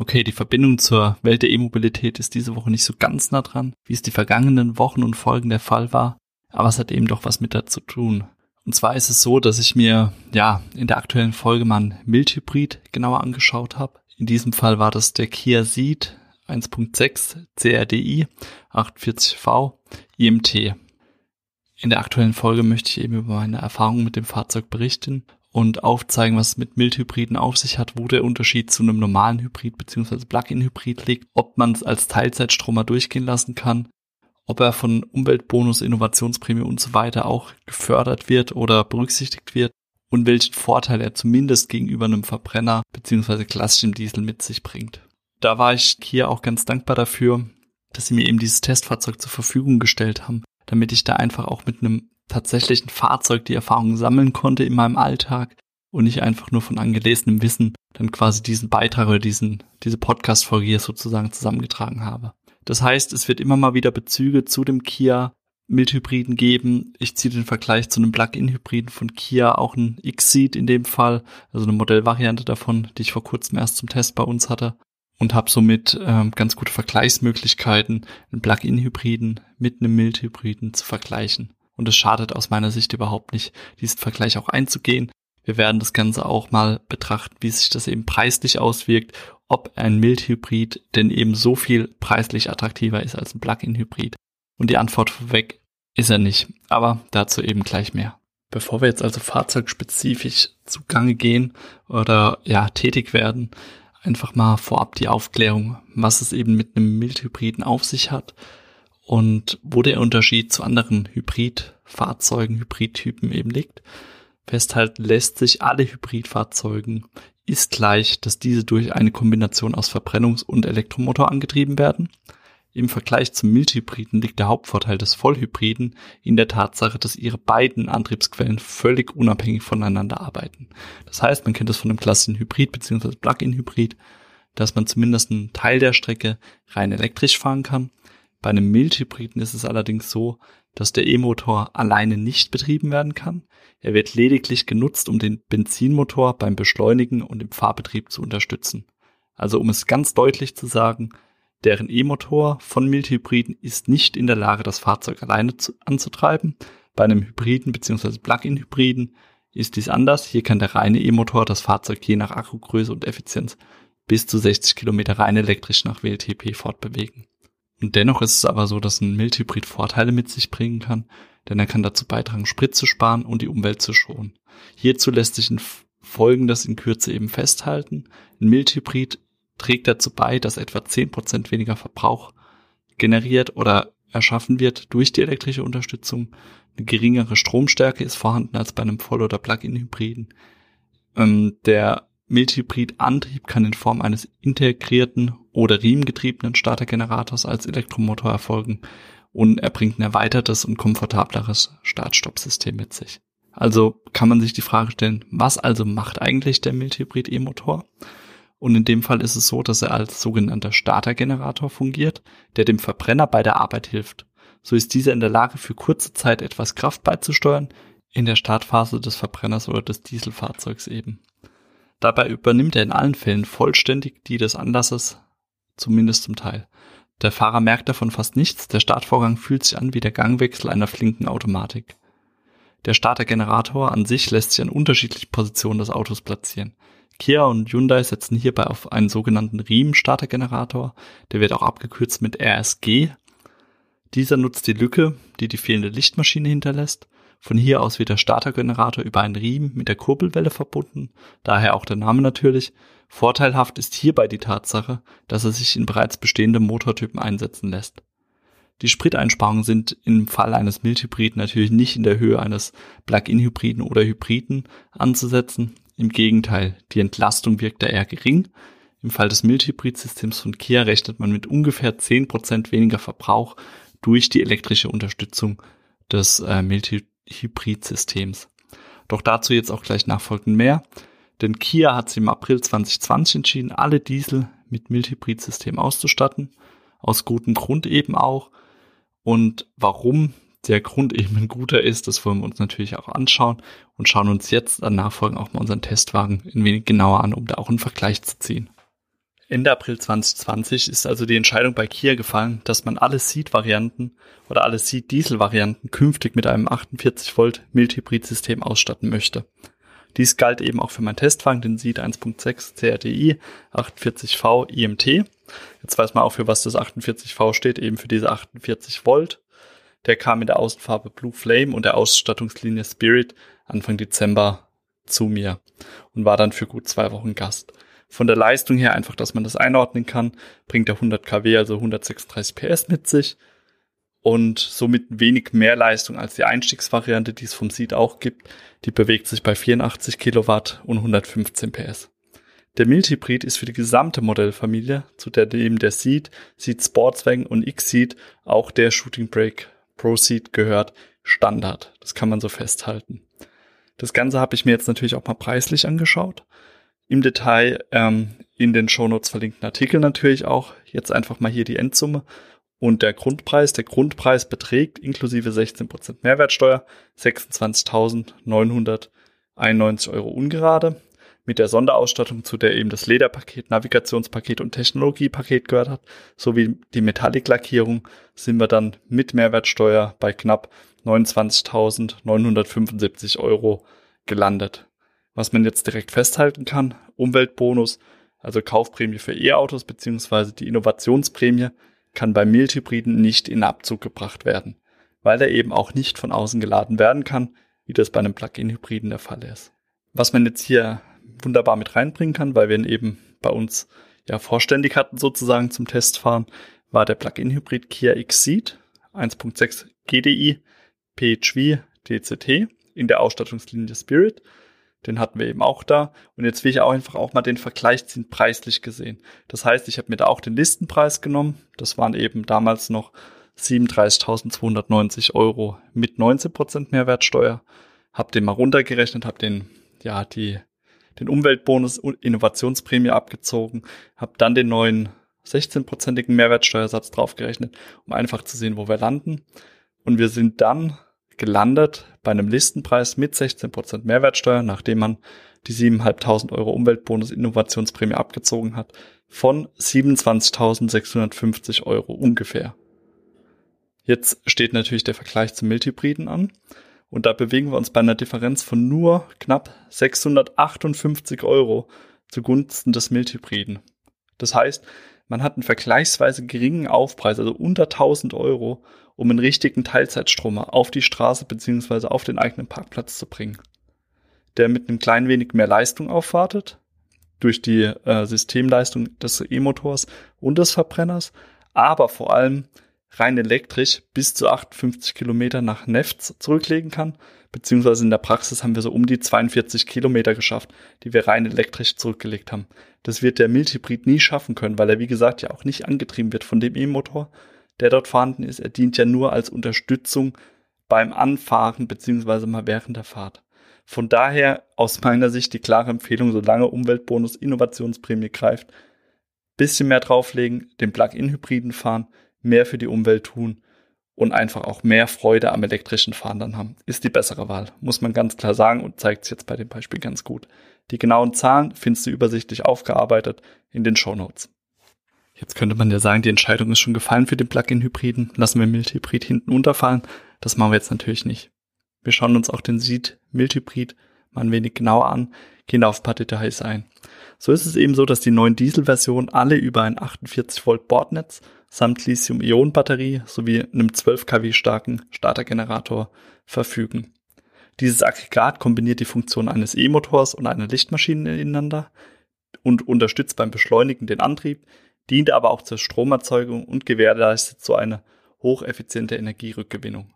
Okay, die Verbindung zur Welt der E-Mobilität ist diese Woche nicht so ganz nah dran, wie es die vergangenen Wochen und Folgen der Fall war, aber es hat eben doch was mit dazu tun. Und zwar ist es so, dass ich mir ja in der aktuellen Folge mal einen Mildhybrid genauer angeschaut habe. In diesem Fall war das der Kia Ceed 1.6 CRDI 840V IMT. In der aktuellen Folge möchte ich eben über meine Erfahrungen mit dem Fahrzeug berichten und aufzeigen, was es mit Mildhybriden auf sich hat, wo der Unterschied zu einem normalen Hybrid bzw. Plug-in-Hybrid liegt, ob man es als Teilzeitstromer durchgehen lassen kann, ob er von Umweltbonus, Innovationsprämie und so weiter auch gefördert wird oder berücksichtigt wird und welchen Vorteil er zumindest gegenüber einem Verbrenner bzw. klassischem Diesel mit sich bringt. Da war ich hier auch ganz dankbar dafür, dass sie mir eben dieses Testfahrzeug zur Verfügung gestellt haben, damit ich da einfach auch mit einem tatsächlich ein Fahrzeug die Erfahrung sammeln konnte in meinem Alltag und nicht einfach nur von angelesenem Wissen dann quasi diesen Beitrag oder diesen, diese Podcast-Folge hier sozusagen zusammengetragen habe. Das heißt, es wird immer mal wieder Bezüge zu dem Kia Mildhybriden geben. Ich ziehe den Vergleich zu einem Plug-in-Hybriden von Kia, auch ein X-Seed in dem Fall, also eine Modellvariante davon, die ich vor kurzem erst zum Test bei uns hatte und habe somit ähm, ganz gute Vergleichsmöglichkeiten, einen Plug-in-Hybriden mit einem Mildhybriden zu vergleichen. Und es schadet aus meiner Sicht überhaupt nicht, diesen Vergleich auch einzugehen. Wir werden das Ganze auch mal betrachten, wie sich das eben preislich auswirkt, ob ein Mildhybrid denn eben so viel preislich attraktiver ist als ein Plug-in-Hybrid. Und die Antwort vorweg ist er nicht, aber dazu eben gleich mehr. Bevor wir jetzt also fahrzeugspezifisch zugange gehen oder ja tätig werden, einfach mal vorab die Aufklärung, was es eben mit einem Mildhybriden auf sich hat und wo der Unterschied zu anderen Hybridfahrzeugen, Hybridtypen eben liegt. Festhalten lässt sich alle Hybridfahrzeugen ist gleich, dass diese durch eine Kombination aus Verbrennungs- und Elektromotor angetrieben werden. Im Vergleich zum Mildhybriden liegt der Hauptvorteil des Vollhybriden in der Tatsache, dass ihre beiden Antriebsquellen völlig unabhängig voneinander arbeiten. Das heißt, man kennt das von einem klassischen Hybrid bzw. Plug-in-Hybrid, dass man zumindest einen Teil der Strecke rein elektrisch fahren kann bei einem Mildhybriden ist es allerdings so, dass der E-Motor alleine nicht betrieben werden kann. Er wird lediglich genutzt, um den Benzinmotor beim Beschleunigen und im Fahrbetrieb zu unterstützen. Also um es ganz deutlich zu sagen, deren E-Motor von Mildhybriden ist nicht in der Lage, das Fahrzeug alleine zu, anzutreiben. Bei einem Hybriden bzw. Plug-in-Hybriden ist dies anders. Hier kann der reine E-Motor das Fahrzeug je nach Akkugröße und Effizienz bis zu 60 Kilometer rein elektrisch nach WLTP fortbewegen. Und dennoch ist es aber so, dass ein Mildhybrid Vorteile mit sich bringen kann, denn er kann dazu beitragen, Sprit zu sparen und die Umwelt zu schonen. Hierzu lässt sich in Folgendes in Kürze eben festhalten. Ein Mildhybrid trägt dazu bei, dass etwa zehn Prozent weniger Verbrauch generiert oder erschaffen wird durch die elektrische Unterstützung. Eine geringere Stromstärke ist vorhanden als bei einem Voll- oder Plug-in-Hybriden. Ähm, der Mildhybrid-Antrieb kann in Form eines integrierten oder riemengetriebenen Startergenerators als Elektromotor erfolgen und er bringt ein erweitertes und komfortableres Start-Stopp-System mit sich. Also kann man sich die Frage stellen, was also macht eigentlich der Mildhybrid-E-Motor? Und in dem Fall ist es so, dass er als sogenannter Startergenerator fungiert, der dem Verbrenner bei der Arbeit hilft. So ist dieser in der Lage, für kurze Zeit etwas Kraft beizusteuern, in der Startphase des Verbrenners oder des Dieselfahrzeugs eben. Dabei übernimmt er in allen Fällen vollständig die des Anlasses, zumindest zum Teil. Der Fahrer merkt davon fast nichts, der Startvorgang fühlt sich an wie der Gangwechsel einer flinken Automatik. Der Startergenerator an sich lässt sich an unterschiedlichen Positionen des Autos platzieren. Kia und Hyundai setzen hierbei auf einen sogenannten Riemen-Startergenerator, der wird auch abgekürzt mit RSG. Dieser nutzt die Lücke, die die fehlende Lichtmaschine hinterlässt, von hier aus wird der Startergenerator über einen Riemen mit der Kurbelwelle verbunden, daher auch der Name natürlich. Vorteilhaft ist hierbei die Tatsache, dass er sich in bereits bestehenden Motortypen einsetzen lässt. Die Spriteinsparungen sind im Fall eines Mildhybriden natürlich nicht in der Höhe eines Plug-in-Hybriden oder Hybriden anzusetzen. Im Gegenteil, die Entlastung wirkt da eher gering. Im Fall des Mildhybrid-Systems von Kia rechnet man mit ungefähr 10% weniger Verbrauch durch die elektrische Unterstützung des äh, Multi-Hybrid-Systems. Doch dazu jetzt auch gleich nachfolgend mehr. Denn Kia hat sich im April 2020 entschieden, alle Diesel mit Mild-Hybrid-System auszustatten. Aus gutem Grund eben auch. Und warum der Grund eben ein guter ist, das wollen wir uns natürlich auch anschauen und schauen uns jetzt dann nachfolgend auch mal unseren Testwagen ein wenig genauer an, um da auch einen Vergleich zu ziehen. Ende April 2020 ist also die Entscheidung bei Kia gefallen, dass man alle Seed-Varianten oder alle Seed-Diesel-Varianten künftig mit einem 48 Volt Mild-Hybrid-System ausstatten möchte. Dies galt eben auch für meinen Testwagen, den Seed 1.6 CRDI 48V IMT. Jetzt weiß man auch, für was das 48V steht, eben für diese 48 Volt. Der kam in der Außenfarbe Blue Flame und der Ausstattungslinie Spirit Anfang Dezember zu mir und war dann für gut zwei Wochen Gast. Von der Leistung her einfach, dass man das einordnen kann, bringt er 100 kW, also 136 PS mit sich und somit wenig mehr Leistung als die Einstiegsvariante, die es vom Seed auch gibt. Die bewegt sich bei 84 Kilowatt und 115 PS. Der Mild-Hybrid ist für die gesamte Modellfamilie, zu der neben der Seed, Seed Sportswagen und X-Seed auch der Shooting Brake Pro Seed gehört, Standard. Das kann man so festhalten. Das Ganze habe ich mir jetzt natürlich auch mal preislich angeschaut. Im Detail ähm, in den Shownotes verlinkten Artikel natürlich auch. Jetzt einfach mal hier die Endsumme und der Grundpreis, der Grundpreis beträgt inklusive 16% Mehrwertsteuer 26.991 Euro ungerade. Mit der Sonderausstattung, zu der eben das Lederpaket, Navigationspaket und Technologiepaket gehört hat, sowie die Metallic-Lackierung, sind wir dann mit Mehrwertsteuer bei knapp 29.975 Euro gelandet. Was man jetzt direkt festhalten kann, Umweltbonus, also Kaufprämie für E-Autos beziehungsweise die Innovationsprämie kann bei Mildhybriden nicht in Abzug gebracht werden, weil er eben auch nicht von außen geladen werden kann, wie das bei einem Plug-in-Hybriden der Fall ist. Was man jetzt hier wunderbar mit reinbringen kann, weil wir ihn eben bei uns ja vorständig hatten sozusagen zum Testfahren, war der Plug-in-Hybrid Kia X-Ceed 1.6 GDI PHV DCT in der Ausstattungslinie Spirit den hatten wir eben auch da. Und jetzt will ich auch einfach auch mal den Vergleich ziehen, preislich gesehen. Das heißt, ich habe mir da auch den Listenpreis genommen. Das waren eben damals noch 37.290 Euro mit 19% Mehrwertsteuer. Hab den mal runtergerechnet, hab den, ja, die, den Umweltbonus Innovationsprämie abgezogen, hab dann den neuen 16-prozentigen Mehrwertsteuersatz draufgerechnet, um einfach zu sehen, wo wir landen. Und wir sind dann gelandet bei einem Listenpreis mit 16% Mehrwertsteuer, nachdem man die 7.500 Euro Umweltbonus Innovationsprämie abgezogen hat, von 27.650 Euro ungefähr. Jetzt steht natürlich der Vergleich zum Mildhybriden an. Und da bewegen wir uns bei einer Differenz von nur knapp 658 Euro zugunsten des Mildhybriden. Das heißt, man hat einen vergleichsweise geringen Aufpreis, also unter 1000 Euro, um einen richtigen Teilzeitstromer auf die Straße beziehungsweise auf den eigenen Parkplatz zu bringen. Der mit einem klein wenig mehr Leistung aufwartet, durch die äh, Systemleistung des E-Motors und des Verbrenners, aber vor allem rein elektrisch bis zu 58 Kilometer nach Nefts zurücklegen kann, beziehungsweise in der Praxis haben wir so um die 42 Kilometer geschafft, die wir rein elektrisch zurückgelegt haben. Das wird der Mildhybrid nie schaffen können, weil er wie gesagt ja auch nicht angetrieben wird von dem E-Motor, der dort vorhanden ist. Er dient ja nur als Unterstützung beim Anfahren beziehungsweise mal während der Fahrt. Von daher aus meiner Sicht die klare Empfehlung, solange Umweltbonus Innovationsprämie greift, bisschen mehr drauflegen, den Plug-in-Hybriden fahren, mehr für die Umwelt tun und einfach auch mehr Freude am elektrischen Fahren dann haben, ist die bessere Wahl, muss man ganz klar sagen und zeigt es jetzt bei dem Beispiel ganz gut. Die genauen Zahlen findest du übersichtlich aufgearbeitet in den Show Notes. Jetzt könnte man ja sagen, die Entscheidung ist schon gefallen für den Plug-in-Hybriden. Lassen wir Mild-Hybrid hinten unterfallen. Das machen wir jetzt natürlich nicht. Wir schauen uns auch den Seed Mild-Hybrid mal ein wenig genauer an, gehen auf ein paar Details ein. So ist es eben so, dass die neuen Dieselversionen alle über ein 48 Volt Bordnetz samt Lithium-Ionen-Batterie sowie einem 12 kW starken Startergenerator verfügen. Dieses Aggregat kombiniert die Funktion eines E-Motors und einer Lichtmaschine ineinander und unterstützt beim Beschleunigen den Antrieb, dient aber auch zur Stromerzeugung und gewährleistet so eine hocheffiziente Energierückgewinnung.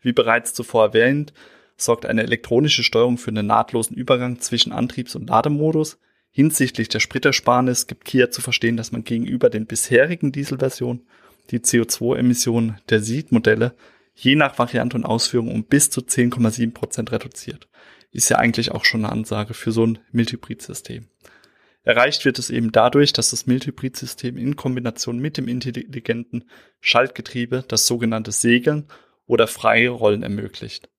Wie bereits zuvor erwähnt, sorgt eine elektronische Steuerung für einen nahtlosen Übergang zwischen Antriebs- und Lademodus. Hinsichtlich der Spritersparnis gibt Kia zu verstehen, dass man gegenüber den bisherigen Dieselversionen die CO2-Emissionen der Seed-Modelle je nach Variante und Ausführung um bis zu 10,7 Prozent reduziert. Ist ja eigentlich auch schon eine Ansage für so ein Mildhybrid-System. Erreicht wird es eben dadurch, dass das Mildhybrid-System in Kombination mit dem intelligenten Schaltgetriebe das sogenannte Segeln oder freie Rollen ermöglicht.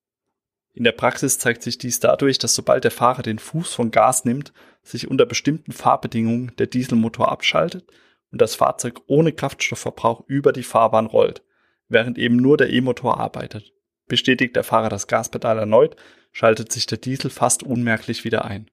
In der Praxis zeigt sich dies dadurch, dass sobald der Fahrer den Fuß von Gas nimmt, sich unter bestimmten Fahrbedingungen der Dieselmotor abschaltet und das Fahrzeug ohne Kraftstoffverbrauch über die Fahrbahn rollt während eben nur der E-Motor arbeitet. Bestätigt der Fahrer das Gaspedal erneut, schaltet sich der Diesel fast unmerklich wieder ein.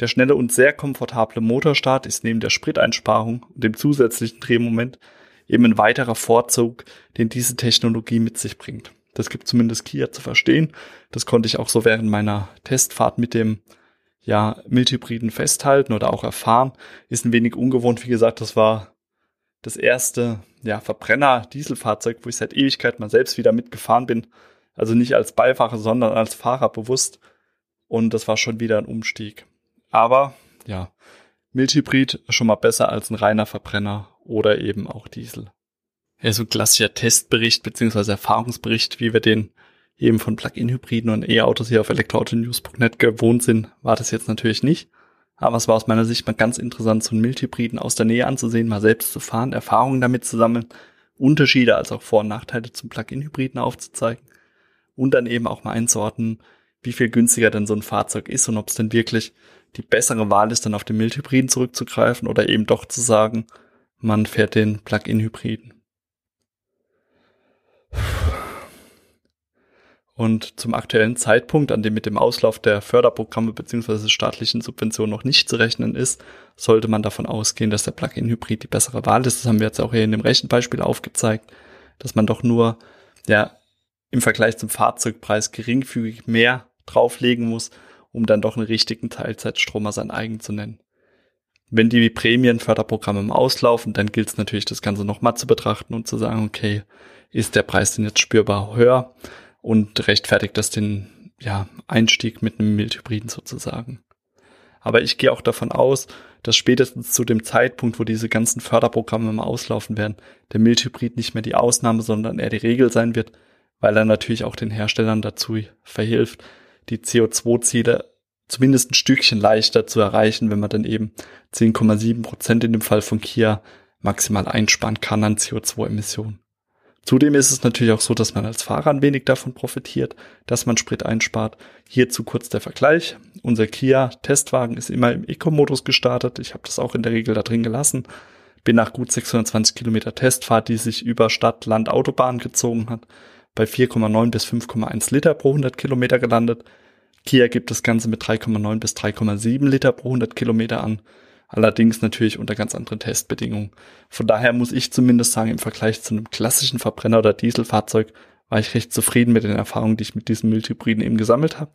Der schnelle und sehr komfortable Motorstart ist neben der Spriteinsparung und dem zusätzlichen Drehmoment eben ein weiterer Vorzug, den diese Technologie mit sich bringt. Das gibt zumindest Kia zu verstehen. Das konnte ich auch so während meiner Testfahrt mit dem ja, Mildhybriden festhalten oder auch erfahren. Ist ein wenig ungewohnt. Wie gesagt, das war das erste ja, Verbrenner-Dieselfahrzeug, wo ich seit Ewigkeit mal selbst wieder mitgefahren bin. Also nicht als Beifahrer, sondern als Fahrer bewusst. Und das war schon wieder ein Umstieg. Aber ja, Mildhybrid schon mal besser als ein reiner Verbrenner oder eben auch Diesel. Ja, so ein klassischer Testbericht beziehungsweise Erfahrungsbericht, wie wir den eben von Plug-in-Hybriden und E-Autos hier auf elektroautonews.net gewohnt sind, war das jetzt natürlich nicht. Aber es war aus meiner Sicht mal ganz interessant, so einen Mildhybriden aus der Nähe anzusehen, mal selbst zu fahren, Erfahrungen damit zu sammeln, Unterschiede als auch Vor- und Nachteile zum Plug-in-Hybriden aufzuzeigen und dann eben auch mal einzuordnen, wie viel günstiger denn so ein Fahrzeug ist und ob es denn wirklich die bessere Wahl ist, dann auf den Mildhybriden zurückzugreifen oder eben doch zu sagen, man fährt den Plug-in-Hybriden. Und zum aktuellen Zeitpunkt, an dem mit dem Auslauf der Förderprogramme bzw. staatlichen Subventionen noch nicht zu rechnen ist, sollte man davon ausgehen, dass der Plug-in-Hybrid die bessere Wahl ist. Das haben wir jetzt auch hier in dem Rechenbeispiel aufgezeigt, dass man doch nur ja, im Vergleich zum Fahrzeugpreis geringfügig mehr drauflegen muss, um dann doch einen richtigen Teilzeitstromer sein eigen zu nennen. Wenn die Prämienförderprogramme im Auslaufen, dann gilt es natürlich, das Ganze nochmal zu betrachten und zu sagen, okay, ist der Preis denn jetzt spürbar höher? und rechtfertigt das den ja, Einstieg mit einem Mildhybriden sozusagen. Aber ich gehe auch davon aus, dass spätestens zu dem Zeitpunkt, wo diese ganzen Förderprogramme mal auslaufen werden, der Mildhybrid nicht mehr die Ausnahme, sondern eher die Regel sein wird, weil er natürlich auch den Herstellern dazu verhilft, die CO2-Ziele zumindest ein Stückchen leichter zu erreichen, wenn man dann eben 10,7 Prozent in dem Fall von Kia maximal einsparen kann an CO2-Emissionen. Zudem ist es natürlich auch so, dass man als Fahrer ein wenig davon profitiert, dass man Sprit einspart. Hierzu kurz der Vergleich. Unser Kia Testwagen ist immer im Eco-Modus gestartet. Ich habe das auch in der Regel da drin gelassen. Bin nach gut 620 Kilometer Testfahrt, die sich über Stadt, Land, Autobahn gezogen hat, bei 4,9 bis 5,1 Liter pro 100 Kilometer gelandet. Kia gibt das Ganze mit 3,9 bis 3,7 Liter pro 100 Kilometer an. Allerdings natürlich unter ganz anderen Testbedingungen. Von daher muss ich zumindest sagen, im Vergleich zu einem klassischen Verbrenner- oder Dieselfahrzeug war ich recht zufrieden mit den Erfahrungen, die ich mit diesen Mildhybriden eben gesammelt habe.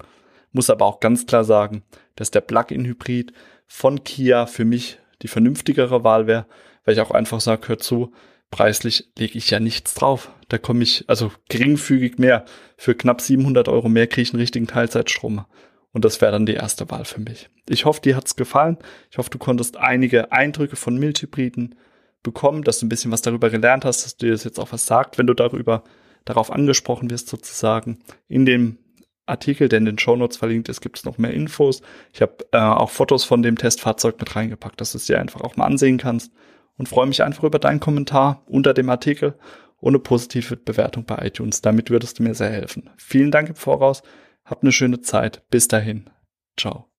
Muss aber auch ganz klar sagen, dass der Plug-in-Hybrid von Kia für mich die vernünftigere Wahl wäre, weil ich auch einfach sage, hör zu, preislich lege ich ja nichts drauf. Da komme ich, also geringfügig mehr. Für knapp 700 Euro mehr kriege ich einen richtigen Teilzeitstrom. Und das wäre dann die erste Wahl für mich. Ich hoffe, dir hat's gefallen. Ich hoffe, du konntest einige Eindrücke von Mildhybriden bekommen, dass du ein bisschen was darüber gelernt hast, dass du dir das jetzt auch was sagt, wenn du darüber darauf angesprochen wirst sozusagen. In dem Artikel, der in den Shownotes verlinkt ist, gibt es noch mehr Infos. Ich habe äh, auch Fotos von dem Testfahrzeug mit reingepackt, dass du es dir einfach auch mal ansehen kannst und freue mich einfach über deinen Kommentar unter dem Artikel ohne positive Bewertung bei iTunes. Damit würdest du mir sehr helfen. Vielen Dank im Voraus. Habt eine schöne Zeit. Bis dahin. Ciao.